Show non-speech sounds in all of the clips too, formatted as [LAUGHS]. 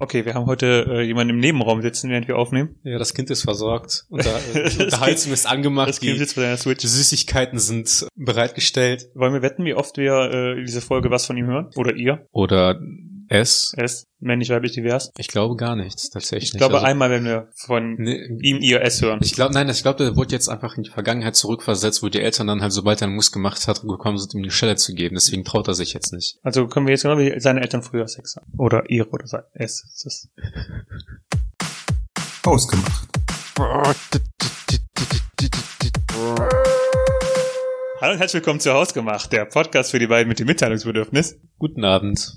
Okay, wir haben heute äh, jemanden im Nebenraum sitzen, während wir aufnehmen. Ja, das Kind ist versorgt. [LAUGHS] Unter, äh, die Unterhaltung ist angemacht. Das Kind Die, sitzt bei seiner Switch. die Süßigkeiten sind bereitgestellt. Wollen wir wetten, wie oft wir äh, diese Folge was von ihm hören? Oder ihr? Oder es. Es, männlich, weiblich, divers. Ich glaube gar nichts, tatsächlich. Ich glaube also, einmal, wenn wir von nee, ihm ihr es hören. ich glaube, nein, ich glaube, der wurde jetzt einfach in die Vergangenheit zurückversetzt, wo die Eltern dann halt, sobald er einen Muss gemacht hat, gekommen sind, ihm die Stelle zu geben. Deswegen traut er sich jetzt nicht. Also können wir jetzt genau wie seine Eltern früher Sex haben. Oder ihre oder sein. Es. es ist. Ausgemacht. Hallo und herzlich willkommen zu Hausgemacht, der Podcast für die beiden mit dem Mitteilungsbedürfnis. Guten Abend.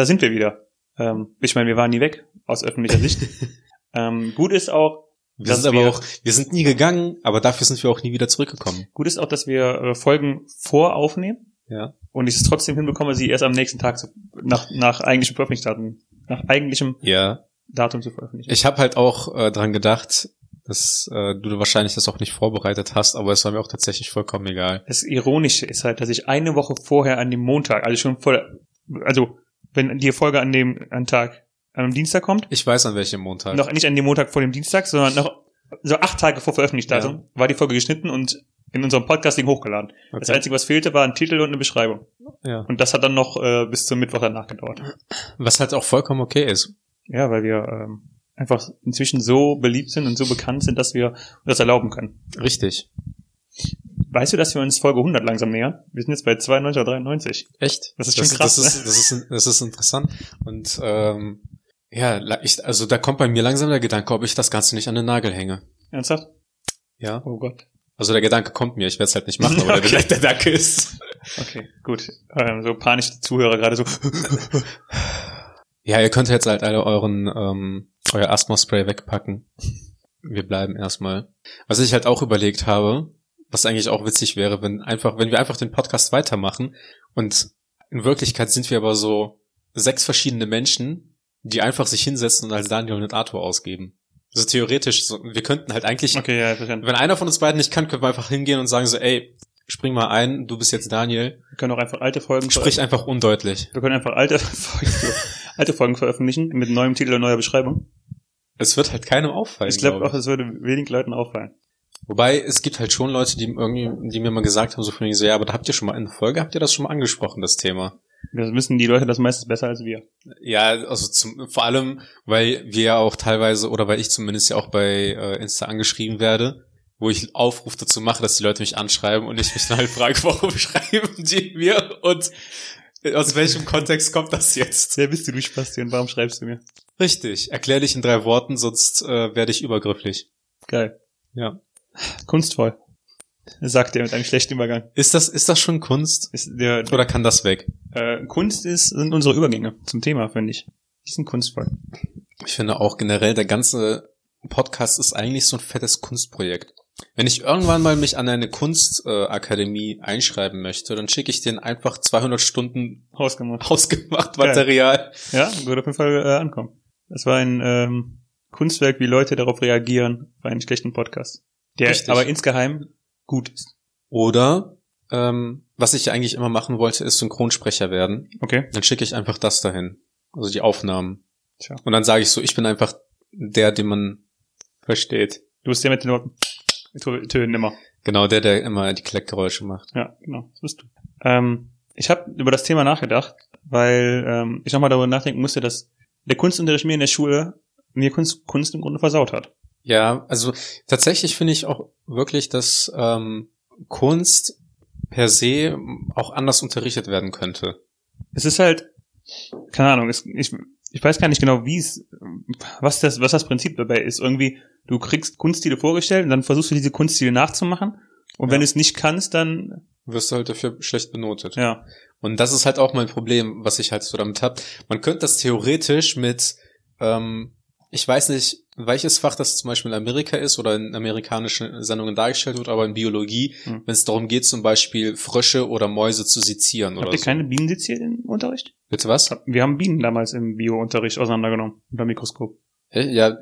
Da sind wir wieder. Ähm, ich meine, wir waren nie weg, aus öffentlicher Sicht. [LAUGHS] ähm, gut ist auch, Wir sind aber wir- auch, wir sind nie gegangen, aber dafür sind wir auch nie wieder zurückgekommen. gut ist auch, dass wir äh, Folgen voraufnehmen Ja. und ich es trotzdem hinbekomme, sie erst am nächsten Tag zu, nach, nach eigentlichem Veröffentlichungsdatum, nach eigentlichem Ja. Datum zu veröffentlichen. Ich habe halt auch äh, dran gedacht, dass äh, du wahrscheinlich das auch nicht vorbereitet hast, aber es war mir auch tatsächlich vollkommen egal. Das Ironische ist halt, dass ich eine Woche vorher an dem Montag, also schon vor, also wenn die Folge an dem an Tag am Dienstag kommt, Ich weiß an welchem Montag. noch nicht an dem Montag vor dem Dienstag, sondern noch so acht Tage vor Veröffentlichungsdatum Ja. war die Folge geschnitten und in unserem Podcasting hochgeladen. Das Okay. Einzige, was fehlte, war ein Titel und eine Beschreibung. ja. Und das hat dann noch äh, bis zum Mittwoch danach gedauert. Was halt auch vollkommen okay ist. Ja, weil wir ähm, einfach inzwischen so beliebt sind und so bekannt sind, dass wir das erlauben können. Richtig. Weißt du, dass wir uns Folge 100 langsam nähern? Wir sind jetzt bei 92 oder 93. Echt? Das ist schon krass, ne? Das ist, das ist, das ist interessant. Und ähm, ja, ich, also da kommt bei mir langsam der Gedanke, ob ich das Ganze nicht an den Nagel hänge. Ernsthaft? Ja. Oh Gott. Also der Gedanke kommt mir, ich werde es halt nicht machen, aber [LAUGHS] Okay. der, der Gedanke ist. Okay, gut. Ähm, so panische Zuhörer gerade so. Ja, ihr könnt jetzt halt alle euren ähm, euer Asthma-Spray wegpacken. Wir bleiben erstmal. Was ich halt auch überlegt habe, was eigentlich auch witzig wäre, wenn einfach, wenn wir einfach den Podcast weitermachen und in Wirklichkeit sind wir aber so sechs verschiedene Menschen, die einfach sich hinsetzen und als Daniel und Arthur ausgeben. Also theoretisch, so, wir könnten halt eigentlich, Okay, ja, verstanden. wenn einer von uns beiden nicht kann, können wir einfach hingehen und sagen so, ey, spring mal ein, du bist jetzt Daniel, Wir können auch einfach alte Folgen sprich einfach undeutlich. Wir können einfach alte [LAUGHS] Folgen, alte Folgen veröffentlichen mit neuem Titel und neuer Beschreibung. Es wird halt keinem auffallen. Ich glaube glaub auch, es würde wenig Leuten auffallen. Wobei, es gibt halt schon Leute, die irgendwie, die mir mal gesagt haben, so von wegen so, ja, aber da habt ihr schon mal in der Folge, habt ihr das schon mal angesprochen, das Thema? Das wissen die Leute das meistens besser als wir. Ja, also zum, vor allem, weil wir ja auch teilweise, oder weil ich zumindest ja auch bei äh, Insta angeschrieben werde, wo ich Aufruf dazu mache, dass die Leute mich anschreiben und ich mich dann halt frage, [LAUGHS] warum schreiben die mir und aus welchem Kontext kommt das jetzt? Wer bist du, du Spasti, warum schreibst du mir? Richtig, erklär dich in drei Worten, sonst äh, werde ich übergrifflich. Geil. Ja. Kunstvoll. Sagt er mit einem schlechten Übergang. Ist das, ist das schon Kunst? Ist der, Oder kann das weg? äh, Kunst ist, sind unsere Übergänge zum Thema, finde ich. Die sind kunstvoll. Ich finde auch generell, der ganze Podcast ist eigentlich so ein fettes Kunstprojekt. Wenn ich irgendwann mal mich an eine Kunstakademie äh, einschreiben möchte, dann schicke ich denen einfach 200 Stunden Hausgemacht. hausgemacht Material. Ja, würde auf jeden Fall äh, ankommen. Das war ein ähm, Kunstwerk, wie Leute darauf reagieren bei einem schlechten Podcast. Der Richtig. aber insgeheim gut ist. Oder, ähm, was ich eigentlich immer machen wollte, ist Synchronsprecher werden. Okay. Dann schicke ich einfach das dahin. Also die Aufnahmen. Tja. Und dann sage ich so, ich bin einfach der, den man versteht. Du bist der mit den Tönen immer. Genau, der, der immer die Kleckgeräusche macht. Ja, genau, das bist du. Ähm, ich habe über das Thema nachgedacht, weil ähm, ich nochmal darüber nachdenken musste, dass der Kunstunterricht mir in der Schule mir Kunst, Kunst im Grunde versaut hat. Ja, also tatsächlich finde ich auch wirklich, dass ähm, Kunst per se auch anders unterrichtet werden könnte. Es ist halt, keine Ahnung, es, ich, ich weiß gar nicht genau, wie es, was das, was das Prinzip dabei ist. Irgendwie, du kriegst Kunststile vorgestellt und dann versuchst du diese Kunststile nachzumachen. Und Ja. wenn du es nicht kannst, dann, Wirst du halt dafür schlecht benotet. ja, Und das ist halt auch mein Problem, was ich halt so damit hab. Man könnte das theoretisch mit, ähm, ich weiß nicht, welches Fach das zum Beispiel in Amerika ist oder in amerikanischen Sendungen dargestellt wird, aber in Biologie, Hm. wenn es darum geht, zum Beispiel Frösche oder Mäuse zu sezieren habt oder ihr so. keine Bienen seziert im Unterricht? Bitte was? Wir haben Bienen damals im Bio-Unterricht auseinandergenommen, unter Mikroskop. Ja,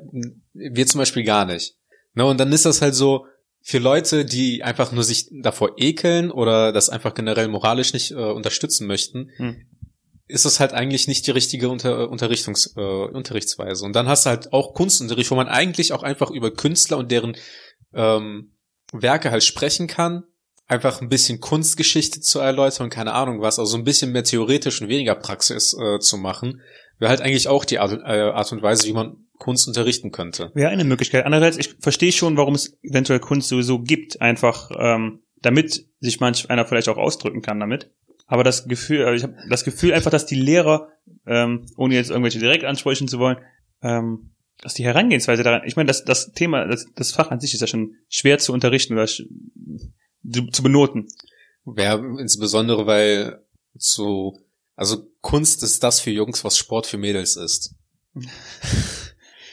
wir zum Beispiel gar nicht. Ne, und dann ist das halt so, für Leute, die einfach nur sich davor ekeln oder das einfach generell moralisch nicht äh, unterstützen möchten, Hm. Ist es halt eigentlich nicht die richtige Unter Unterrichtungs äh, Unterrichtsweise. Und dann hast du halt auch Kunstunterricht, wo man eigentlich auch einfach über Künstler und deren ähm, Werke halt sprechen kann, einfach ein bisschen Kunstgeschichte zu erläutern, keine Ahnung was, also ein bisschen mehr theoretisch und weniger Praxis äh, zu machen, wäre halt eigentlich auch die Art, äh, Art und Weise, wie man Kunst unterrichten könnte. Wäre eine Möglichkeit. Andererseits, ich verstehe schon, warum es eventuell Kunst sowieso gibt, einfach ähm, damit sich manch einer vielleicht auch ausdrücken kann damit. Aber das Gefühl, äh, ich habe das Gefühl einfach, dass die Lehrer, ähm, ohne jetzt irgendwelche direkt ansprechen zu wollen, ähm, dass die Herangehensweise daran, ich meine, das, das Thema, das, das Fach an sich ist ja schon schwer zu unterrichten oder zu, zu benoten. Wäre insbesondere, weil so, also Kunst ist das für Jungs, was Sport für Mädels ist.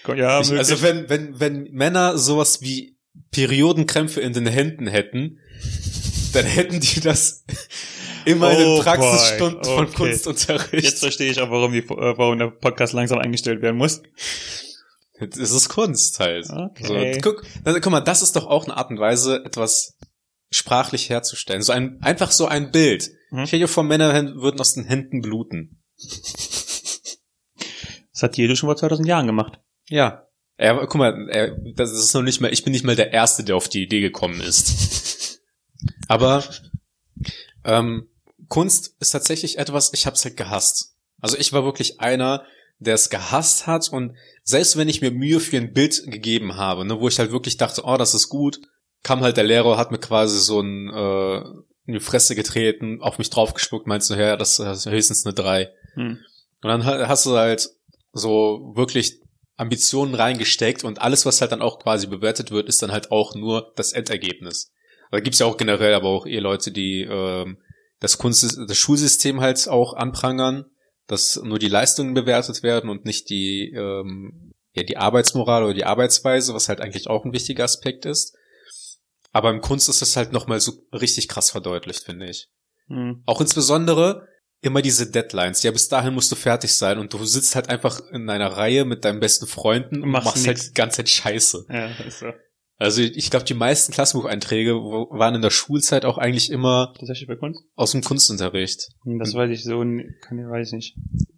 ja, ich, also wenn, wenn, wenn Männer sowas wie Periodenkrämpfe in den Händen hätten, dann hätten die das in den Oh Praxisstunden boy, von okay. Kunstunterricht. Jetzt verstehe ich auch, warum, die, äh, warum der Podcast langsam eingestellt werden muss. Das ist Kunst halt. Okay. So, guck, dann, guck mal, das ist doch auch eine Art und Weise, etwas sprachlich herzustellen. So ein, einfach so ein Bild. Mhm. Stell dir vor, Männer würden aus den Händen bluten. Das hat jeder schon vor 2000 Jahren gemacht. Ja. Er, guck mal, er, das ist noch nicht mal, ich bin nicht mal der Erste, der auf die Idee gekommen ist. Aber ähm, Kunst ist tatsächlich etwas, ich hab's halt gehasst. Also ich war wirklich einer, der es gehasst hat und selbst wenn ich mir Mühe für ein Bild gegeben habe, ne, wo ich halt wirklich dachte, oh, das ist gut, kam halt der Lehrer, hat mir quasi so ein, äh, in die Fresse getreten, auf mich draufgespuckt, meinst du, ja, das ist höchstens eine drei. Hm. Und dann ha- hast du halt so wirklich Ambitionen reingesteckt und alles, was halt dann auch quasi bewertet wird, ist dann halt auch nur das Endergebnis. Da gibt's ja auch generell aber auch eher Leute, die ähm, das Kunst, das Schulsystem halt auch anprangern, dass nur die Leistungen bewertet werden und nicht die ähm, ja die Arbeitsmoral oder die Arbeitsweise, was halt eigentlich auch ein wichtiger Aspekt ist. Aber im Kunst ist das halt nochmal so richtig krass verdeutlicht, finde ich. Hm. Auch insbesondere immer diese Deadlines. Ja, bis dahin musst du fertig sein und du sitzt halt einfach in einer Reihe mit deinen besten Freunden und Machst machst, halt die ganze Zeit Scheiße. Ja, ist so. Also ich glaube, die meisten Klassenbucheinträge waren in der Schulzeit auch eigentlich immer Tatsächlich bei Kunst? aus dem Kunstunterricht. Hm, Das weiß ich so, kann ich, weiß ich nicht.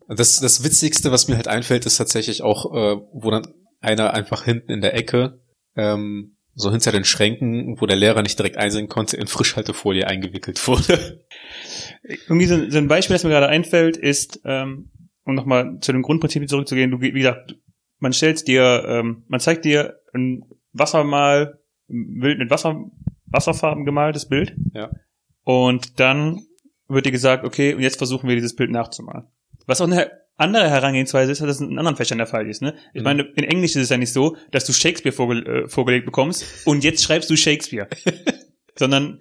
Das, das Witzigste, was mir halt einfällt, ist tatsächlich auch, äh, wo dann einer einfach hinten in der Ecke, ähm, so hinter den Schränken, wo der Lehrer nicht direkt einsehen konnte, in Frischhaltefolie eingewickelt wurde. Irgendwie so, so ein Beispiel, das mir gerade einfällt, ist, ähm, um nochmal zu dem Grundprinzip zurückzugehen, du, wie gesagt, man stellt dir, ähm, man zeigt dir ein Wassermal, ein Bild mit Wasser, Wasserfarben gemaltes Bild. Ja. Und dann wird dir gesagt, okay, und jetzt versuchen wir dieses Bild nachzumalen. Was auch eine andere Herangehensweise ist, als das in anderen Fächern der Fall ist. Ne? Ich Mhm. meine, in Englisch ist es ja nicht so, dass du Shakespeare vorge äh, vorgelegt bekommst und jetzt schreibst du Shakespeare. [LAUGHS] Sondern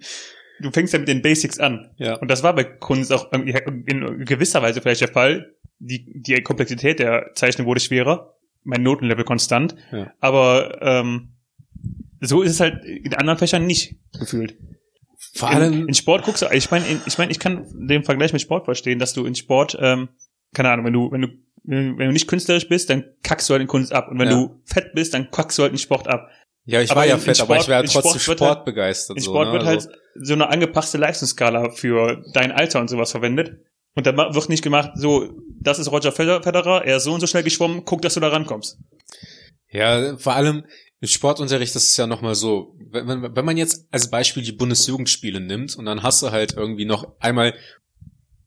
du fängst ja mit den Basics an. Ja. Und das war bei Kunst auch in gewisser Weise vielleicht der Fall. Die, die Komplexität der Zeichnung wurde schwerer, mein Notenlevel konstant. Ja. Aber ähm, so ist es halt in anderen Fächern nicht gefühlt. Vor In, allem, in Sport guckst du, ich meine, in- ich meine, ich kann den Vergleich mit Sport verstehen, dass du in Sport, ähm, keine Ahnung, wenn du, wenn du, wenn du nicht künstlerisch bist, dann kackst du halt in Kunst ab. Und wenn Ja. du fett bist, dann kackst du halt in Sport ab. ja, ich aber war ja in- in fett, aber Sport- ich wäre in trotzdem Sport Sport, wird halt- begeistert. In so, Sport ne? wird Also- halt so eine angepasste Leistungsskala für dein Alter und sowas verwendet. Und da wird nicht gemacht, so, das ist Roger Feder- Federer, er ist so und so schnell geschwommen, guck, dass du da rankommst. Ja, vor allem im Sportunterricht das ist ja nochmal so, wenn, wenn, wenn man jetzt als Beispiel die Bundesjugendspiele nimmt und dann hast du halt irgendwie noch einmal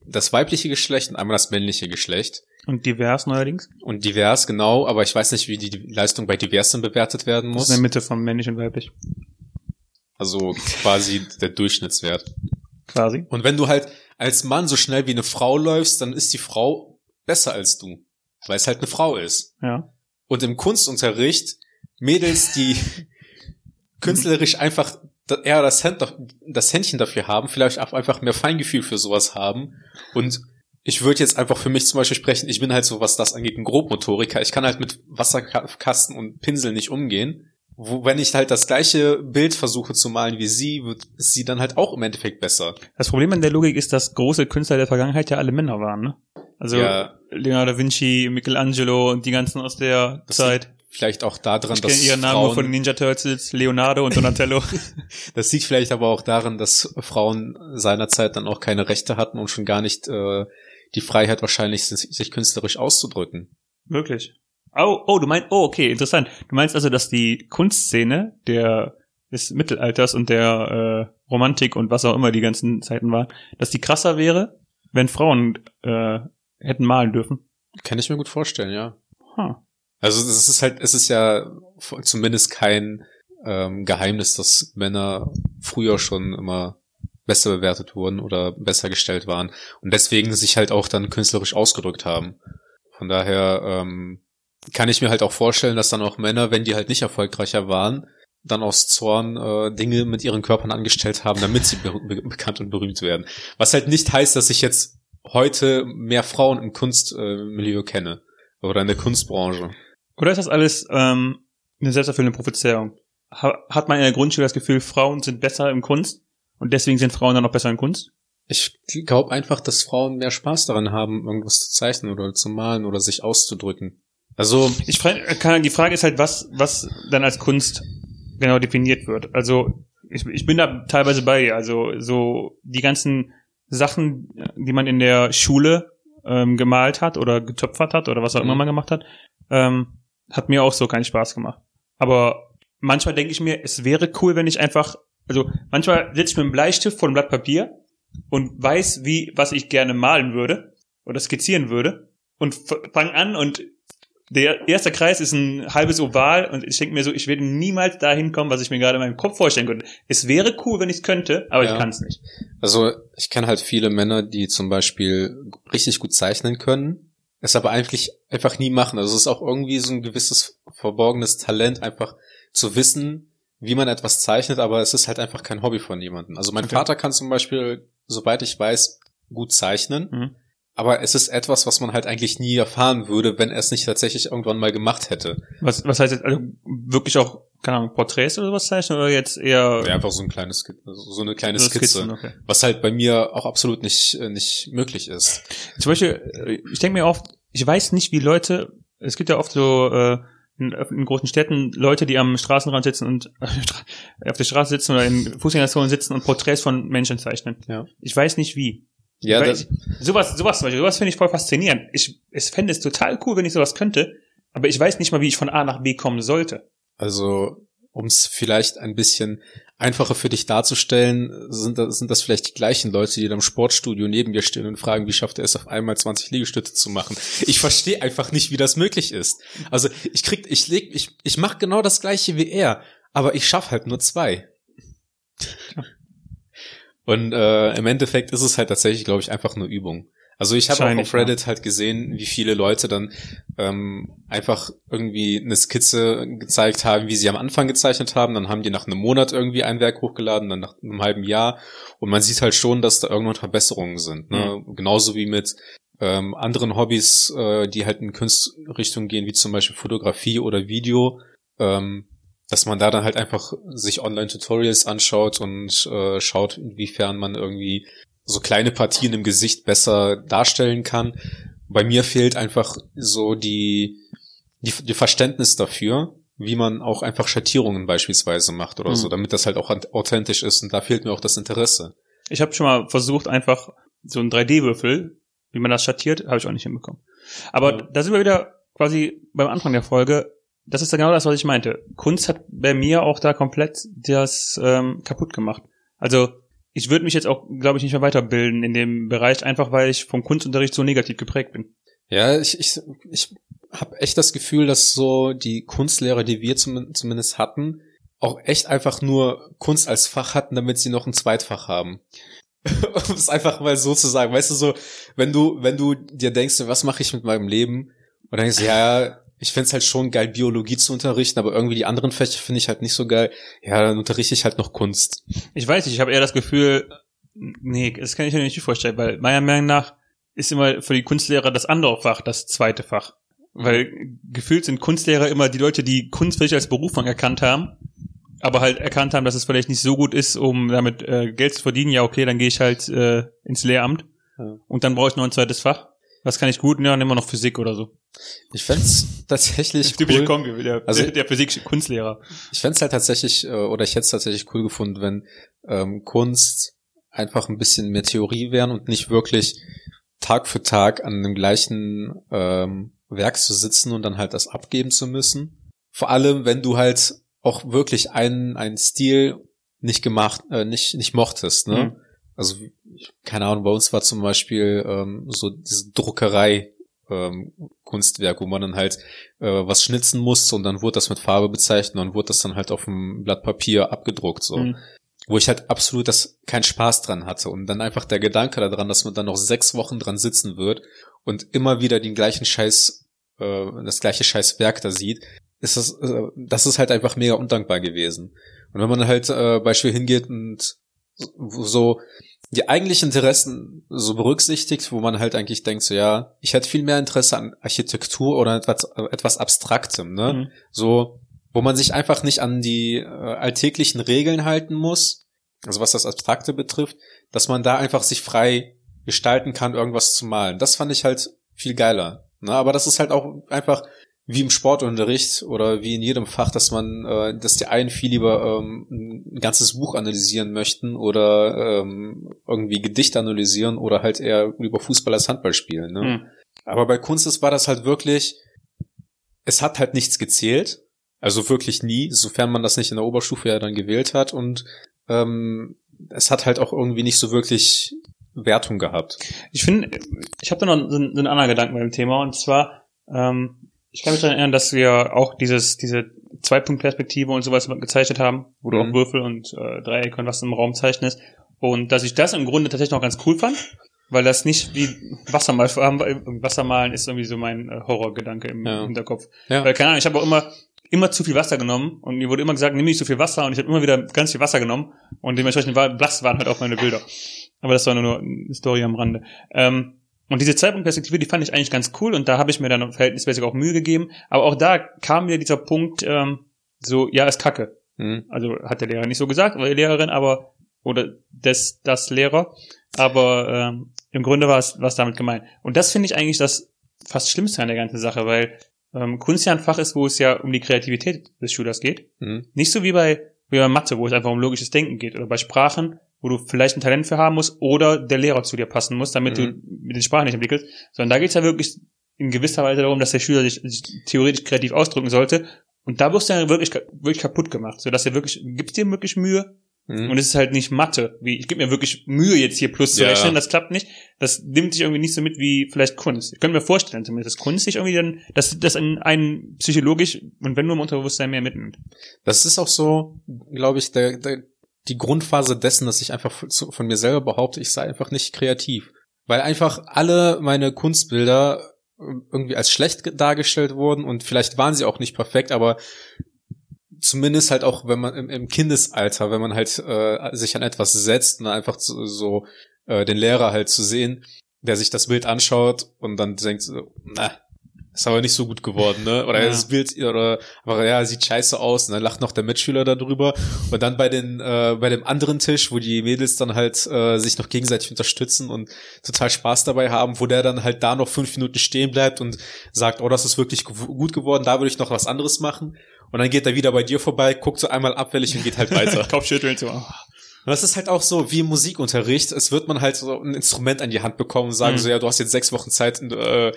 das weibliche Geschlecht und einmal das männliche Geschlecht Und divers neuerdings. und divers genau, aber ich weiß nicht, wie die Leistung bei divers dann bewertet werden Das muss. ist in der Mitte von männlich und weiblich. Also quasi der Durchschnittswert. Quasi. Und wenn du halt als Mann so schnell wie eine Frau läufst, dann ist die Frau besser als du, weil es halt eine Frau ist. Ja. Und im Kunstunterricht Mädels, die künstlerisch einfach eher das, Händ, das Händchen dafür haben, vielleicht auch einfach mehr Feingefühl für sowas haben. Und ich würde jetzt einfach für mich zum Beispiel sprechen, ich bin halt so, was das angeht, ein Grobmotoriker. Ich kann halt mit Wasserkasten und Pinsel nicht umgehen. Wo, wenn ich halt das gleiche Bild versuche zu malen wie sie, wird sie dann halt auch im Endeffekt besser. Das Problem an der Logik ist, dass große Künstler der Vergangenheit ja alle Männer waren, ne? Also Ja. Leonardo da Vinci, Michelangelo und die ganzen aus der Das Zeit. Vielleicht auch daran, Ich dass kenne ihren Namen Frauen, von den Ninja Turtles, Leonardo und Donatello. [LAUGHS] Das liegt vielleicht aber auch daran, dass Frauen seinerzeit dann auch keine Rechte hatten und schon gar nicht äh, die Freiheit wahrscheinlich, sich künstlerisch auszudrücken. Wirklich. Oh, oh, du meinst, oh, okay, interessant. Du meinst also, dass die Kunstszene der des Mittelalters und der äh, Romantik und was auch immer die ganzen Zeiten waren, dass die krasser wäre, wenn Frauen äh, hätten malen dürfen? Kann ich mir gut vorstellen, ja. Huh. Also es ist halt, es ist ja zumindest kein ähm, Geheimnis, dass Männer früher schon immer besser bewertet wurden oder besser gestellt waren und deswegen sich halt auch dann künstlerisch ausgedrückt haben. Von daher ähm, kann ich mir halt auch vorstellen, dass dann auch Männer, wenn die halt nicht erfolgreicher waren, dann aus Zorn äh, Dinge mit ihren Körpern angestellt haben, damit sie be be bekannt und berühmt werden. Was halt nicht heißt, dass ich jetzt heute mehr Frauen im Kunstmilieu äh, kenne oder in der Kunstbranche. Oder ist das alles ähm, eine selbsterfüllende Prophezeiung? Ha hat man in der Grundschule das Gefühl, Frauen sind besser im Kunst und deswegen sind Frauen dann noch besser in Kunst? Ich glaube einfach, dass Frauen mehr Spaß daran haben, irgendwas zu zeichnen oder zu malen oder sich auszudrücken. Also ich frage, die Frage ist halt, was was dann als Kunst genau definiert wird. Also ich, ich bin da teilweise bei. Also so die ganzen Sachen, die man in der Schule ähm, gemalt hat oder getöpfert hat oder was auch immer mhm. man gemacht hat, ähm, hat mir auch so keinen Spaß gemacht. Aber manchmal denke ich mir, es wäre cool, wenn ich einfach, also manchmal sitze ich mit einem Bleistift vor einem Blatt Papier und weiß, wie, was ich gerne malen würde oder skizzieren würde und fange an und der erste Kreis ist ein halbes Oval und ich denke mir so, ich werde niemals dahin kommen, was ich mir gerade in meinem Kopf vorstellen könnte. Es wäre cool, wenn ich es könnte, aber ja. ich kann es nicht. Also ich kenne halt viele Männer, die zum Beispiel richtig gut zeichnen können, es aber eigentlich einfach nie machen. Also es ist auch irgendwie so ein gewisses verborgenes Talent, einfach zu wissen, wie man etwas zeichnet, aber es ist halt einfach kein Hobby von jemandem. Also mein okay. Vater kann zum Beispiel, soweit ich weiß, gut zeichnen. Mhm aber es ist etwas, was man halt eigentlich nie erfahren würde, wenn er es nicht tatsächlich irgendwann mal gemacht hätte. Was, was heißt jetzt, also wirklich auch, keine Ahnung, Porträts oder was zeichnen oder jetzt eher? Ja, einfach so ein kleines, so eine kleine Skizze, okay. was halt bei mir auch absolut nicht, äh, nicht möglich ist. Zum Beispiel, äh, ich denke mir oft, ich weiß nicht, wie Leute, es gibt ja oft so, äh, in, in großen Städten Leute, die am Straßenrand sitzen und [LAUGHS] auf der Straße sitzen oder in Fußgängerzonen sitzen und Porträts von Menschen zeichnen. Ja. Ich weiß nicht wie. Ja, Weil das ich, sowas, sowas zum Beispiel, sowas finde ich voll faszinierend. Ich, ich fände es total cool, wenn ich sowas könnte, aber ich weiß nicht mal, wie ich von A nach B kommen sollte. Also, um es vielleicht ein bisschen einfacher für dich darzustellen, sind das, sind das vielleicht die gleichen Leute, die einem Sportstudio neben dir stehen und fragen, wie schafft er es auf einmal 20 Liegestütze zu machen? Ich verstehe einfach nicht, wie das möglich ist. Also ich krieg, ich leg, ich, ich mache genau das gleiche wie er, aber ich schaff halt nur zwei. Und äh, im Endeffekt ist es halt tatsächlich, glaube ich, einfach nur Übung. Also ich habe auch auf Reddit halt gesehen, wie viele Leute dann ähm, einfach irgendwie eine Skizze gezeigt haben, wie sie am Anfang gezeichnet haben. Dann haben die nach einem Monat irgendwie ein Werk hochgeladen, dann nach einem halben Jahr. Und man sieht halt schon, dass da irgendwann Verbesserungen sind. Ne? Mhm. Genauso wie mit ähm, anderen Hobbys, äh, die halt in Kunstrichtung gehen, wie zum Beispiel Fotografie oder Video. Ähm, dass man da dann halt einfach sich Online-Tutorials anschaut und äh, schaut, inwiefern man irgendwie so kleine Partien im Gesicht besser darstellen kann. Bei mir fehlt einfach so die, die, die Verständnis dafür, wie man auch einfach Schattierungen beispielsweise macht oder mhm. so, damit das halt auch authentisch ist und da fehlt mir auch das Interesse. Ich habe schon mal versucht, einfach so einen 3D-Würfel, wie man das schattiert, habe ich auch nicht hinbekommen. Aber ja. da sind wir wieder quasi beim Anfang der Folge das ist genau das, was ich meinte. Kunst hat bei mir auch da komplett das ähm, kaputt gemacht. Also ich würde mich jetzt auch, glaube ich, nicht mehr weiterbilden in dem Bereich, einfach weil ich vom Kunstunterricht so negativ geprägt bin. Ja, ich, ich, ich habe echt das Gefühl, dass so die Kunstlehrer, die wir zum, zumindest hatten, auch echt einfach nur Kunst als Fach hatten, damit sie noch ein Zweitfach haben. [LAUGHS] um es einfach mal so zu sagen. Weißt du so, wenn du, wenn du dir denkst, was mache ich mit meinem Leben? Und dann denkst du, ja, ich find's halt schon geil, Biologie zu unterrichten, aber irgendwie die anderen Fächer finde ich halt nicht so geil. Ja, dann unterrichte ich halt noch Kunst. Ich weiß nicht, ich habe eher das Gefühl, nee, das kann ich mir nicht vorstellen, weil meiner Meinung nach ist immer für die Kunstlehrer das andere Fach das zweite Fach. Weil gefühlt sind Kunstlehrer immer die Leute, die Kunst vielleicht als Berufung erkannt haben, aber halt erkannt haben, dass es vielleicht nicht so gut ist, um damit äh, Geld zu verdienen. Ja, okay, dann gehe ich halt äh, ins Lehramt ja. und dann brauche ich noch ein zweites Fach. Was kann ich gut? Ja, nehmen wir noch Physik oder so. Ich fände [LAUGHS] tatsächlich [LAUGHS] cool. Kombi, der, also, der Physik-Kunstlehrer. Ich fände halt tatsächlich, äh, oder ich hätte es tatsächlich cool gefunden, wenn ähm, Kunst einfach ein bisschen mehr Theorie wären und nicht wirklich Tag für Tag an dem gleichen ähm, Werk zu sitzen und dann halt das abgeben zu müssen. Vor allem, wenn du halt auch wirklich einen, einen Stil nicht gemacht, äh, nicht, nicht mochtest, ne? Mhm. Also, keine Ahnung, bei uns war zum Beispiel ähm, so diese Druckerei ähm, Kunstwerk, wo man dann halt äh, was schnitzen musste und dann wurde das mit Farbe bezeichnet und dann wurde das dann halt auf dem Blatt Papier abgedruckt so. Mhm. Wo ich halt absolut das keinen Spaß dran hatte und dann einfach der Gedanke daran, dass man dann noch sechs Wochen dran sitzen wird und immer wieder den gleichen Scheiß, äh, das gleiche Scheißwerk da sieht, ist das, äh, das ist halt einfach mega undankbar gewesen. Und wenn man halt äh, Beispiel hingeht und so die eigentlichen Interessen so berücksichtigt, wo man halt eigentlich denkt, so ja, ich hätte viel mehr Interesse an Architektur oder etwas, etwas Abstraktem, ne? Mhm. So, wo man sich einfach nicht an die äh, alltäglichen Regeln halten muss, also was das Abstrakte betrifft, dass man da einfach sich frei gestalten kann, irgendwas zu malen. Das fand ich halt viel geiler. Ne? Aber das ist halt auch einfach wie im Sportunterricht oder wie in jedem Fach, dass man, äh, dass die einen viel lieber ähm, ein ganzes Buch analysieren möchten oder ähm, irgendwie Gedicht analysieren oder halt eher über Fußball als Handball spielen. Ne? Mhm. Aber bei Kunst ist, war das halt wirklich, es hat halt nichts gezählt, also wirklich nie, sofern man das nicht in der Oberstufe ja dann gewählt hat und ähm, es hat halt auch irgendwie nicht so wirklich Wertung gehabt. Ich finde, ich habe da noch so einen, so einen anderen Gedanken beim Thema und zwar ähm, ich kann mich daran erinnern, dass wir auch dieses, diese Zwei-Punkt-Perspektive und sowas gezeichnet haben, wo du mhm. auch Würfel und äh, Dreiecke und was im Raum zeichnest. Und dass ich das im Grunde tatsächlich noch ganz cool fand, weil das nicht wie Wassermal, Wassermalen ist irgendwie so mein äh, Horrorgedanke im ja. Hinterkopf. Ja. Weil, keine Ahnung, ich habe auch immer immer zu viel Wasser genommen und mir wurde immer gesagt, nimm nicht so viel Wasser und ich habe immer wieder ganz viel Wasser genommen und dementsprechend war, blass waren halt auch meine Bilder. Aber das war nur eine Story am Rande. Ähm, und diese Zeitpunktperspektive, die fand ich eigentlich ganz cool und da habe ich mir dann verhältnismäßig auch Mühe gegeben. Aber auch da kam mir dieser Punkt, ähm, so, ja, ist kacke. Mhm. Also hat der Lehrer nicht so gesagt, oder die Lehrerin, aber, oder das, das Lehrer. Aber ähm, im Grunde war es was damit gemeint. Und das finde ich eigentlich das fast Schlimmste an der ganzen Sache, weil ähm, Kunst ja ein Fach ist, wo es ja um die Kreativität des Schülers geht. Mhm. Nicht so wie bei, wie bei Mathe, wo es einfach um logisches Denken geht. Oder bei Sprachen, wo du vielleicht ein Talent für haben musst oder der Lehrer zu dir passen muss, damit mhm. du mit den Sprachen nicht entwickelst, sondern da geht's ja wirklich in gewisser Weise darum, dass der Schüler sich, sich theoretisch kreativ ausdrücken sollte und da wirst du ja wirklich, wirklich kaputt gemacht, so dass er wirklich, gibst dir wirklich Mühe mhm. und es ist halt nicht Mathe, wie ich gebe mir wirklich Mühe jetzt hier plus zu ja. rechnen, das klappt nicht, das nimmt sich irgendwie nicht so mit wie vielleicht Kunst. Ich könnte mir vorstellen, zumindest dass Kunst sich irgendwie dann, dass das in einen psychologisch und wenn nur im Unterbewusstsein mehr mitnimmt. Das ist auch so, glaube ich, der, der die Grundphase dessen, dass ich einfach von mir selber behaupte, ich sei einfach nicht kreativ. Weil einfach alle meine Kunstbilder irgendwie als schlecht dargestellt wurden und vielleicht waren sie auch nicht perfekt, aber zumindest halt auch, wenn man im, Kindesalter, wenn man halt äh, sich an etwas setzt und einfach so, so äh, den Lehrer halt zu sehen, der sich das Bild anschaut und dann denkt, so, na, ist aber nicht so gut geworden, ne? Oder ja. das Bild, oder aber ja, sieht scheiße aus. Und dann lacht noch der Mitschüler darüber. Und dann bei den, äh, bei dem anderen Tisch, wo die Mädels dann halt äh, sich noch gegenseitig unterstützen und total Spaß dabei haben, wo der dann halt da noch fünf Minuten stehen bleibt und sagt, oh, das ist wirklich gut geworden, da würde ich noch was anderes machen. Und dann geht er wieder bei dir vorbei, guckt so einmal abfällig und geht halt weiter. [LAUGHS] Kopfschütteln so. Und das ist halt auch so wie im Musikunterricht. Es wird man halt so ein Instrument an die Hand bekommen und sagen mhm. so, ja, du hast jetzt sechs Wochen Zeit, äh,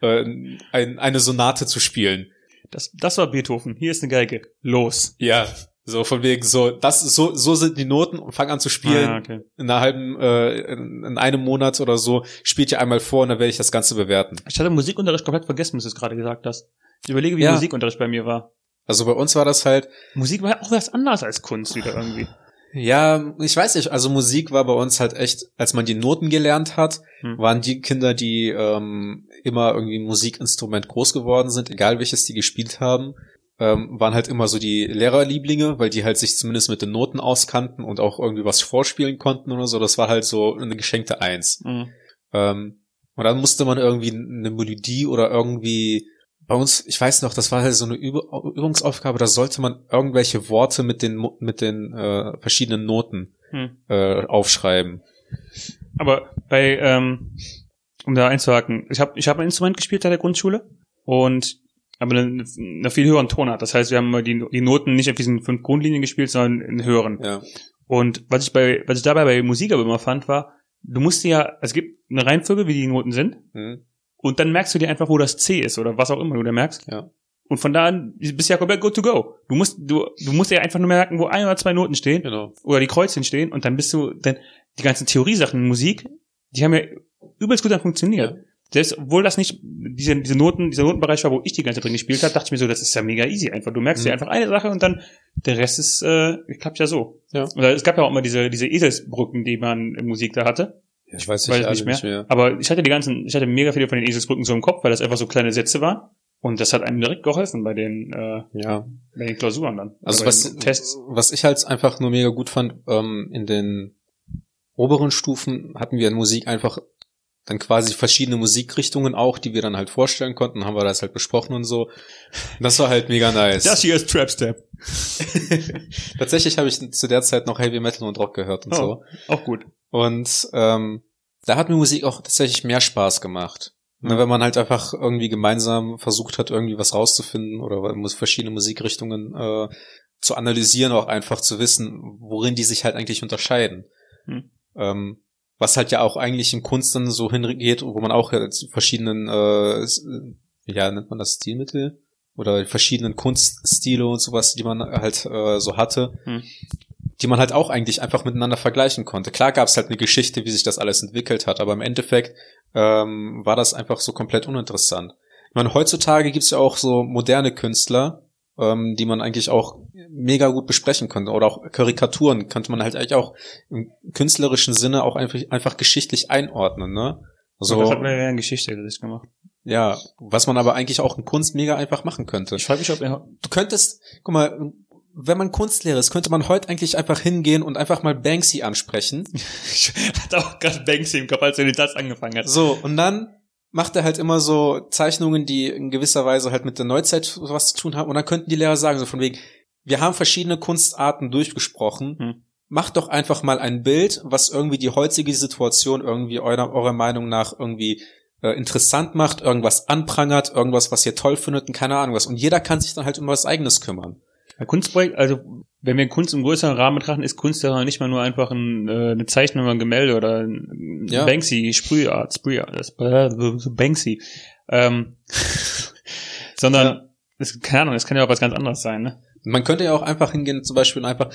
äh, ein, eine Sonate zu spielen. Das, das war Beethoven. Hier ist eine Geige. Los. Ja, so von wegen so, das so so sind die Noten und fang an zu spielen. Ah, okay. In einer halben, äh, in einem Monat oder so spielt ihr einmal vor und dann werde ich das Ganze bewerten. Ich hatte Musikunterricht komplett vergessen, bis du es gerade gesagt hast. Ich überlege, wie ja. Musikunterricht bei mir war. Also bei uns war das halt. Musik war auch was anderes als Kunst wieder irgendwie. Ja, ich weiß nicht. Also Musik war bei uns halt echt, als man die Noten gelernt hat, hm. waren die Kinder, die ähm, immer irgendwie Musikinstrument groß geworden sind, egal welches die gespielt haben, ähm, waren halt immer so die Lehrerlieblinge, weil die halt sich zumindest mit den Noten auskannten und auch irgendwie was vorspielen konnten oder so. Das war halt so eine geschenkte Eins. Hm. Ähm, und dann musste man irgendwie eine Melodie oder irgendwie bei uns, ich weiß noch, das war halt so eine Übungsaufgabe, da sollte man irgendwelche Worte mit den mit den äh, verschiedenen Noten hm. äh, aufschreiben. Aber bei, ähm, um da einzuhaken, ich habe ich hab ein Instrument gespielt in der Grundschule und aber eine, eine viel höheren Tonart. Das heißt, wir haben die, die Noten nicht auf diesen fünf Grundlinien gespielt, sondern in höheren. Ja. Und was ich bei, was ich dabei bei Musik aber immer fand, war, du musst ja, es gibt eine Reihenfolge, wie die Noten sind, Mhm. Und dann merkst du dir einfach, wo das C ist oder was auch immer du da merkst. Ja. Und von da an bist du ja komplett good to go. Du musst, du, du musst ja einfach nur merken, wo ein oder zwei Noten stehen Genau. oder die Kreuzchen stehen und dann bist du, dann die ganzen Theoriesachen in Musik, die haben ja übelst gut dann funktioniert. Selbst obwohl das nicht diese, diese Noten, dieser Notenbereich war, wo ich die ganze Zeit drin gespielt habe, dachte ich mir so, das ist ja mega easy einfach. Du merkst Mhm. dir einfach eine Sache und dann der Rest ist äh, klappt ja so. Ja. Oder es gab ja auch immer diese diese Eselsbrücken, die man in Musik da hatte. Ja, ich weiß Weiß ich alle nicht mehr. Aber ich hatte die ganzen, ich hatte mega viele von den Eselsbrücken so im Kopf, weil das einfach so kleine Sätze waren. Und das hat einem direkt geholfen bei den, äh, Ja. bei den Klausuren dann. Also was, Tests. was ich halt einfach nur mega gut fand, ähm, in den oberen Stufen hatten wir in Musik einfach dann quasi verschiedene Musikrichtungen auch, die wir dann halt vorstellen konnten, haben wir das halt besprochen und so. Das war halt mega nice. Das hier ist Trap Step. [LAUGHS] Tatsächlich habe ich zu der Zeit noch Heavy Metal und Rock gehört und Oh. so. Auch gut. Und ähm, da hat mir Musik auch tatsächlich mehr Spaß gemacht. Ne, wenn man halt einfach irgendwie gemeinsam versucht hat, irgendwie was rauszufinden oder verschiedene Musikrichtungen äh, zu analysieren, auch einfach zu wissen, worin die sich halt eigentlich unterscheiden. Hm. Ähm, was halt ja auch eigentlich in Kunst dann so hingeht, wo man auch ja zu verschiedenen, äh, ja, nennt man das Stilmittel? Oder die verschiedenen Kunststile und sowas, die man halt äh, so hatte, Hm. Die man halt auch eigentlich einfach miteinander vergleichen konnte. Klar gab es halt eine Geschichte, wie sich das alles entwickelt hat, aber im Endeffekt ähm, war das einfach so komplett uninteressant. Ich meine, heutzutage gibt's ja auch so moderne Künstler, ähm, die man eigentlich auch mega gut besprechen könnte. Oder auch Karikaturen könnte man halt eigentlich auch im künstlerischen Sinne auch einfach, einfach geschichtlich einordnen, ne? So. Also, Das hat mir ja eine Geschichte gemacht. ja, was man aber eigentlich auch in Kunst mega einfach machen könnte. Ich frage mich, ob er, Du könntest, guck mal, wenn man Kunstlehrer ist, könnte man heute eigentlich einfach hingehen und einfach mal Banksy ansprechen. [LAUGHS] ich hatte auch gerade Banksy im Kopf, als er den Satz angefangen hat. So, und dann macht er halt immer so Zeichnungen, die in gewisser Weise halt mit der Neuzeit was zu tun haben. Und dann könnten die Lehrer sagen, so von wegen, wir haben verschiedene Kunstarten durchgesprochen. Hm. Macht doch einfach mal ein Bild, was irgendwie die heutige Situation irgendwie eurer, eurer Meinung nach irgendwie äh, interessant macht, irgendwas anprangert, irgendwas, was ihr toll findet und keine Ahnung was. Und jeder kann sich dann halt um was eigenes kümmern. Ein Kunstprojekt, also wenn wir Kunst im größeren Rahmen betrachten, ist Kunst ja nicht mal nur einfach ein, äh, eine Zeichnung oder ein Gemälde oder ein Ja. Banksy, Sprühart, Sprühart, das, so Banksy. Ähm, [LAUGHS] sondern, es, keine Ahnung, es kann ja auch was ganz anderes sein, ne? Man könnte ja auch einfach hingehen, zum Beispiel und einfach,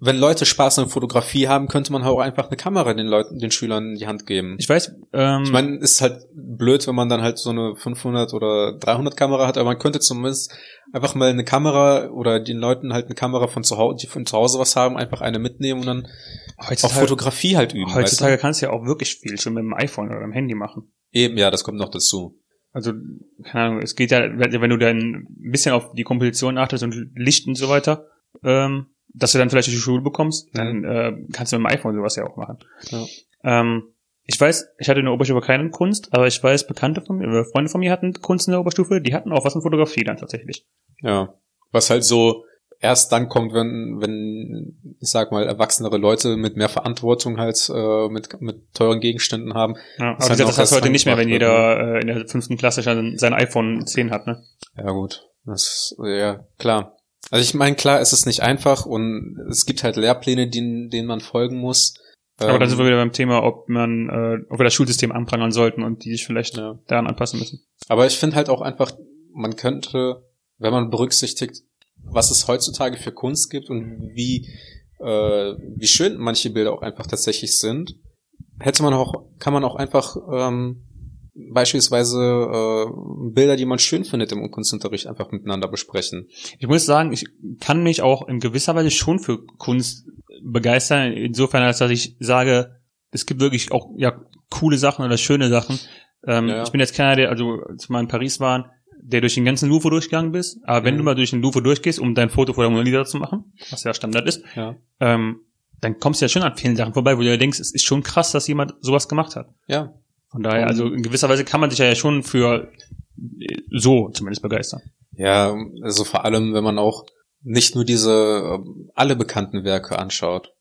wenn Leute Spaß an Fotografie haben, könnte man auch einfach eine Kamera den Leuten, den Schülern in die Hand geben. Ich weiß, ähm, Ich meine, ist halt blöd, wenn man dann halt so eine 500 oder 300 Kamera hat, aber man könnte zumindest einfach mal eine Kamera oder den Leuten halt eine Kamera von zu Hause, die von zu Hause was haben, einfach eine mitnehmen und dann auch Fotografie halt üben. heutzutage weißt kannst du ja auch wirklich viel schon mit dem iPhone oder dem Handy machen. du? Eben, ja, das kommt noch dazu. Also, keine Ahnung, es geht ja, wenn wenn du dann ein bisschen auf die Komposition achtest und Licht und so weiter, ähm, dass du dann vielleicht durch die Schule bekommst, dann äh, kannst du mit dem iPhone sowas ja auch machen. Ja. Ähm, ich weiß, ich hatte in der Oberstufe keine Kunst, aber ich weiß, Bekannte von mir, oder Freunde von mir hatten Kunst in der Oberstufe, die hatten auch was in Fotografie dann tatsächlich. Ja. Was halt so erst dann kommt, wenn, wenn, ich sag mal, erwachsenere Leute mit mehr Verantwortung halt äh, mit, mit teuren Gegenständen haben. Ja, Das aber halt das, auch das hast du heute nicht mehr, wenn angebracht jeder äh, in der fünften Klasse schon sein iPhone 10 hat, ne? Ja, gut. Das, ja, klar. Also ich meine, klar, es ist nicht einfach und es gibt halt Lehrpläne, denen, denen man folgen muss. Aber dann Ähm, sind wir wieder beim Thema, ob man, äh, ob wir das Schulsystem anprangern sollten und die sich vielleicht Ja. daran anpassen müssen. Aber ich finde halt auch einfach, man könnte, wenn man berücksichtigt, was es heutzutage für Kunst gibt und wie, äh, wie schön manche Bilder auch einfach tatsächlich sind, hätte man auch, kann man auch einfach ähm, beispielsweise äh, Bilder, die man schön findet im Kunstunterricht, einfach miteinander besprechen. Ich muss sagen, ich kann mich auch in gewisser Weise schon für Kunst begeistern, insofern, als dass ich sage, es gibt wirklich auch ja coole Sachen oder schöne Sachen. Ähm, Ja, ja. Ich bin jetzt keiner, der, also als wir mal in Paris waren, der durch den ganzen Louvre durchgegangen bist, aber wenn Mhm. du mal durch den Louvre durchgehst, um dein Foto vor der Mona Lisa zu machen, was ja Standard ist, Ja. ähm, dann kommst du ja schon an vielen Sachen vorbei, wo du ja denkst, es ist schon krass, dass jemand sowas gemacht hat. Ja, Von daher, also in gewisser Weise kann man sich ja schon für äh, so zumindest begeistern. Ja, also vor allem, wenn man auch nicht nur diese äh, alle bekannten Werke anschaut.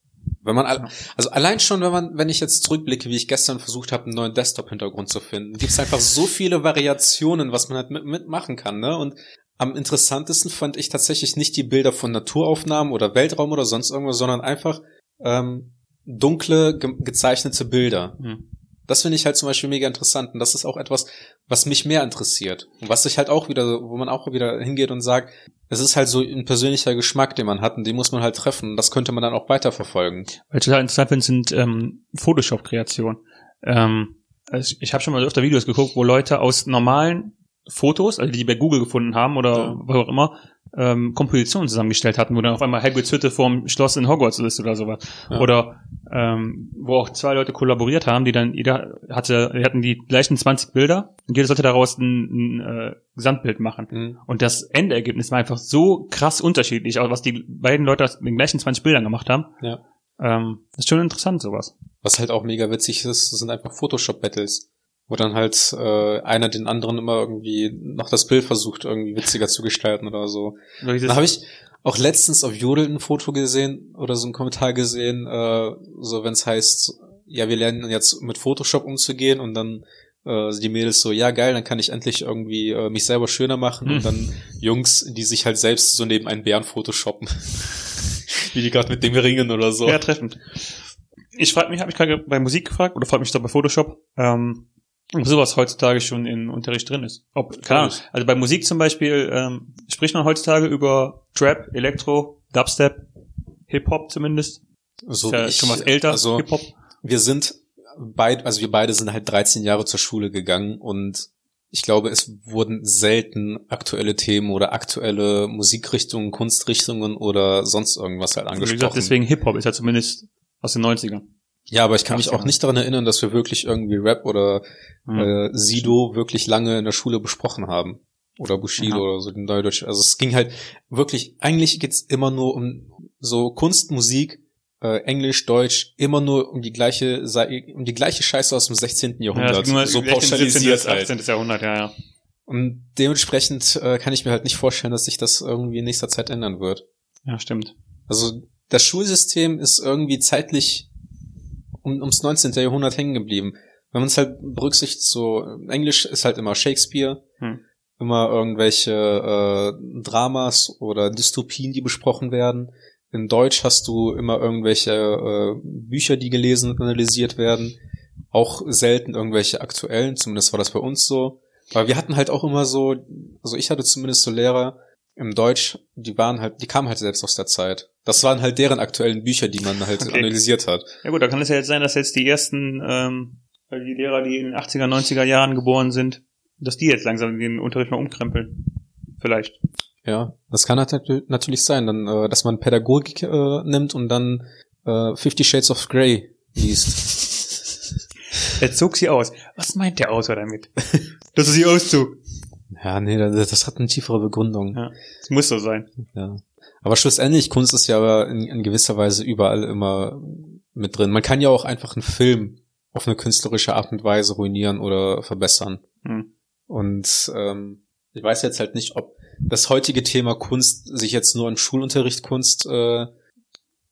Wenn man all, also allein schon, wenn man, wenn ich jetzt zurückblicke, wie ich gestern versucht habe, einen neuen Desktop-Hintergrund zu finden, gibt es einfach so viele Variationen, was man halt mit, mitmachen kann, ne? Und am interessantesten fand ich tatsächlich nicht die Bilder von Naturaufnahmen oder Weltraum oder sonst irgendwas, sondern einfach ähm, dunkle ge gezeichnete Bilder. Hm. Das finde ich halt zum Beispiel mega interessant und das ist auch etwas, was mich mehr interessiert und was sich halt auch wieder, wo man auch wieder hingeht und sagt, es ist halt so ein persönlicher Geschmack, den man hat und den muss man halt treffen das könnte man dann auch weiterverfolgen. Weil ich total interessant finde, sind ähm, Photoshop-Kreationen. Ähm, also ich ich habe schon mal öfter Videos geguckt, wo Leute aus normalen Fotos, also die bei Google gefunden haben oder Ja. was auch immer, ähm, Kompositionen zusammengestellt hatten, wo dann auf einmal Hagrids Hütte vorm Schloss in Hogwarts ist oder sowas. Ja. Oder ähm, wo auch zwei Leute kollaboriert haben, die dann, jeder hatte, die hatten die gleichen 20 Bilder und jeder sollte daraus ein, ein äh, Gesamtbild machen. Mhm. Und das Endergebnis war einfach so krass unterschiedlich, auch was die beiden Leute aus den gleichen 20 Bildern gemacht haben. Ja. Ähm, das ist schon interessant, sowas. Was halt auch mega witzig ist, sind einfach Photoshop-Battles, wo dann halt äh, einer den anderen immer irgendwie noch das Bild versucht, irgendwie witziger zu gestalten oder so. Da habe ich auch letztens auf Jodel ein Foto gesehen oder so einen Kommentar gesehen, äh, so wenn es heißt, ja, wir lernen jetzt mit Photoshop umzugehen und dann äh, die Mädels so, ja geil, dann kann ich endlich irgendwie äh, mich selber schöner machen Hm. und dann Jungs, die sich halt selbst so neben einen Bären photoshoppen. [LAUGHS] Wie die gerade mit dem ringen oder so. Ja, treffend. Ich frage mich, habe mich gerade bei Musik gefragt oder frage mich da bei Photoshop, ähm, sowas heutzutage schon in Unterricht drin ist. Ob, keine Ahnung. Also bei Musik zum Beispiel ähm, spricht man heutzutage über Trap, Elektro, Dubstep, Hip-Hop zumindest. so ist ja wie ich- schon was älter, Also Hip-Hop. wir sind beid, also wir beide sind halt 13 Jahre zur Schule gegangen und ich glaube, es wurden selten aktuelle Themen oder aktuelle Musikrichtungen, Kunstrichtungen oder sonst irgendwas halt Wie angesprochen. gesagt, deswegen Hip-Hop ist ja zumindest aus den 90ern. Ja, aber ich kann mich ja. auch nicht daran erinnern, dass wir wirklich irgendwie Rap oder Hm. äh, Sido wirklich lange in der Schule besprochen haben. Oder Bushido Ja. oder so den Neudeutsch. Also es ging halt wirklich, eigentlich geht's immer nur um so Kunst, Musik, äh, Englisch, Deutsch, immer nur um die gleiche Sei- um die gleiche Scheiße aus dem 16. Jahrhundert. ging mal so 17. pauschalisiert bis halt. 18. Jahrhundert, ja, ja. Und dementsprechend äh, kann ich mir halt nicht vorstellen, dass sich das irgendwie in nächster Zeit ändern wird. Ja, stimmt. Also das Schulsystem ist irgendwie zeitlich um, ums 19. Jahrhundert hängen geblieben. Wenn man es halt berücksichtigt, so Englisch ist halt immer Shakespeare, Hm. immer irgendwelche äh, Dramas oder Dystopien, die besprochen werden. In Deutsch hast du immer irgendwelche äh, Bücher, die gelesen und analysiert werden. Auch selten irgendwelche aktuellen, zumindest war das bei uns so. Aber wir hatten halt auch immer so, also ich hatte zumindest so Lehrer im Deutsch, die waren halt, die kamen halt selbst aus der Zeit. Das waren halt deren aktuellen Bücher, die man halt Okay. analysiert hat. Ja gut, da kann es ja jetzt sein, dass jetzt die ersten, ähm, die Lehrer, die in den 80er, 90er Jahren geboren sind, dass die jetzt langsam den Unterricht mal umkrempeln. Vielleicht. Ja, das kann halt natü- natürlich sein, dann, äh, dass man Pädagogik äh, nimmt und dann äh, Fifty Shades of Grey liest. [LAUGHS] [LAUGHS] Er zog sie aus. Was meint der Autor damit? Dass er sie auszog. Ja, nee, das, das hat eine tiefere Begründung. Ja. Das muss so sein. Ja. Aber schlussendlich, Kunst ist ja aber in, in gewisser Weise überall immer mit drin. Man kann ja auch einfach einen Film auf eine künstlerische Art und Weise ruinieren oder verbessern. Hm. Und ähm, ich weiß jetzt halt nicht, ob das heutige Thema Kunst sich jetzt nur an Schulunterricht Kunst äh,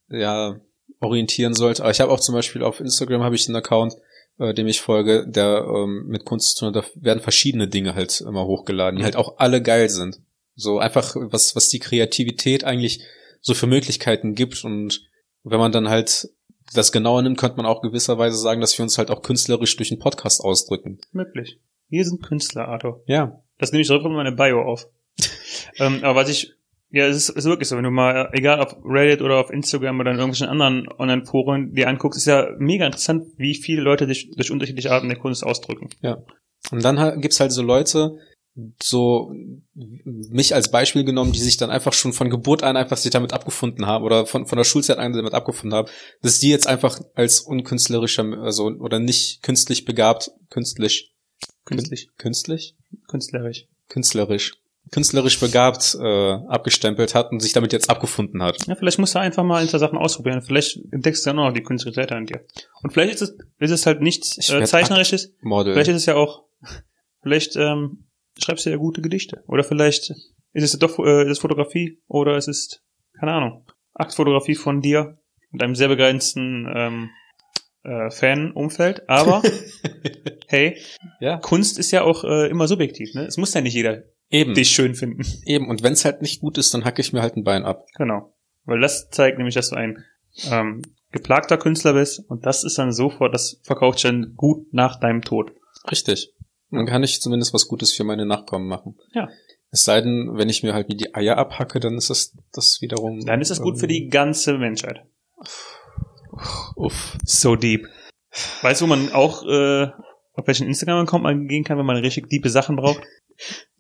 ja orientieren sollte. Aber ich habe auch zum Beispiel auf Instagram habe ich einen Account, äh, dem ich folge, der ähm, mit Kunst zu tun hat. Da werden verschiedene Dinge halt immer hochgeladen, die halt auch alle geil sind. So einfach was was die Kreativität eigentlich so für Möglichkeiten gibt und wenn man dann halt das genauer nimmt, könnte man auch gewisserweise sagen, dass wir uns halt auch künstlerisch durch einen Podcast ausdrücken. Möglich. Wir sind Künstler, Arthur. Ja, Das nehme ich direkt in meine Bio auf. [LAUGHS] ähm, aber was ich, ja, es ist, ist wirklich so, wenn du mal, egal auf Reddit oder auf Instagram oder in irgendwelchen anderen Online-Foren dir anguckst, ist ja mega interessant, wie viele Leute sich durch unterschiedliche Arten der Kunst ausdrücken. Und dann gibt's halt so Leute, so mich als Beispiel genommen, die sich dann einfach schon von Geburt an einfach sich damit abgefunden haben oder von, von der Schulzeit an damit abgefunden haben, dass die jetzt einfach als unkünstlerischer, also oder nicht künstlich begabt, künstlich, Künstlich. künstlich, Künstlerisch. künstlerisch, künstlerisch begabt äh, abgestempelt hat und sich damit jetzt abgefunden hat. Ja, vielleicht musst du einfach mal ein, zwei Sachen ausprobieren. Vielleicht entdeckst du ja noch die künstlerische Seite an dir. Und vielleicht ist es, ist es halt nichts Ich äh, Zeichnerisches. Model. Vielleicht ist es ja auch, vielleicht ähm, schreibst du ja gute Gedichte. Oder vielleicht ist es doch äh, ist es Fotografie oder es ist, keine Ahnung, Aktfotografie von dir mit einem sehr begrenzten ähm, äh, Fan-Umfeld. Aber [LAUGHS] hey, ja, Kunst ist ja auch äh, immer subjektiv. Ne? Es muss ja nicht jeder eben, dich schön finden. eben. Und wenn's halt nicht gut ist, dann hacke ich mir halt ein Bein ab. Genau. Weil das zeigt nämlich, dass du ein ähm, geplagter Künstler bist und das ist dann sofort, das verkauft schon gut nach deinem Tod. Richtig. Dann kann ich zumindest was Gutes für meine Nachkommen machen. Ja. Es sei denn, wenn ich mir halt die Eier abhacke, dann ist das, das wiederum. Dann ist das gut für die ganze Menschheit. Uff. So deep. Weißt du, wo man auch, äh, auf welchen Instagram-Account man gehen kann, wenn man richtig diepe Sachen braucht?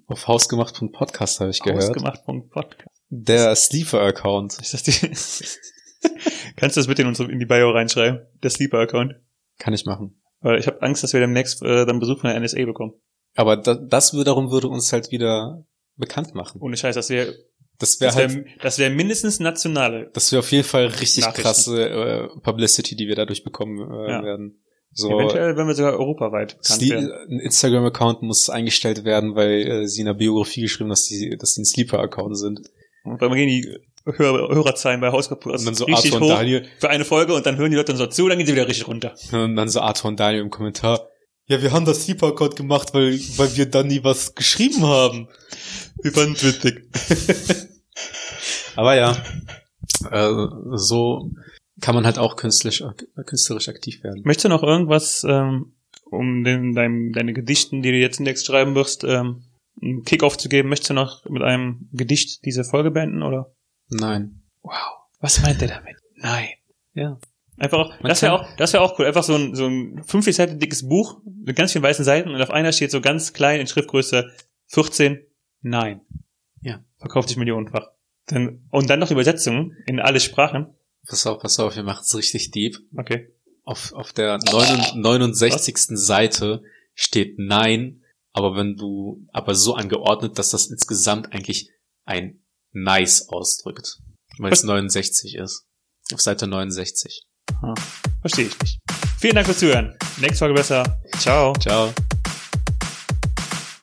Auf hausgemacht.podcast habe ich gehört. Ausgemacht.podcast. Der Sleeper-Account. [LAUGHS] Kannst du das bitte in, unsere, in die Bio reinschreiben? Der Sleeper-Account. Kann ich machen. Weil ich habe Angst, dass wir demnächst äh, dann Besuch von der NSA bekommen. Aber da, das wiederum würde uns halt wieder bekannt machen. Ohne Scheiß, das wäre Das wäre halt, wäre das wär mindestens nationale. das wäre auf jeden Fall richtig krasse äh, Publicity, die wir dadurch bekommen äh, Ja. werden. So, Eventuell werden wir sogar europaweit bekannt werden. ein Instagram-Account muss eingestellt werden, weil äh, sie in der Biografie geschrieben, dass die, dass die ein Sleeper-Account sind. Und dann gehen die Hör Hörerzahlen bei Und dann so richtig Arthur und hoch Daniel, für eine Folge und dann hören die Leute dann so zu, dann gehen sie wieder richtig runter. und dann so Arthur und Daniel im Kommentar. Ja, wir haben das Sleeper-Account gemacht, weil, weil wir dann nie was geschrieben haben. Wir fanden witzig. [LAUGHS] Aber ja, äh, so kann man halt auch künstlerisch, künstlerisch aktiv werden. Möchtest du noch irgendwas, ähm, um den, dein, deine Gedichten, die du jetzt demnächst schreiben wirst, ähm, einen Kickoff zu geben? Möchtest du noch mit einem Gedicht diese Folge beenden, oder? Nein. Wow. Was meint er damit? Nein. Ja. Einfach auch, Man das wäre auch, das wäre auch cool. Einfach so ein, so ein 50 Seiten dickes Buch mit ganz vielen weißen Seiten und auf einer steht so ganz klein in Schriftgröße 14, nein. Ja. Verkauft sich millionenfach. Dann, und dann noch Übersetzungen in alle Sprachen. Pass auf, pass auf, wir machen es richtig deep. Okay. Auf, auf der 69. Seite steht Nein, aber wenn du, aber so angeordnet, dass das insgesamt eigentlich ein Nice ausdrückt. Weil es 69 ist. Auf Seite 69. Verstehe ich nicht. Vielen Dank fürs Zuhören. Nächste Folge besser. Ciao. Ciao.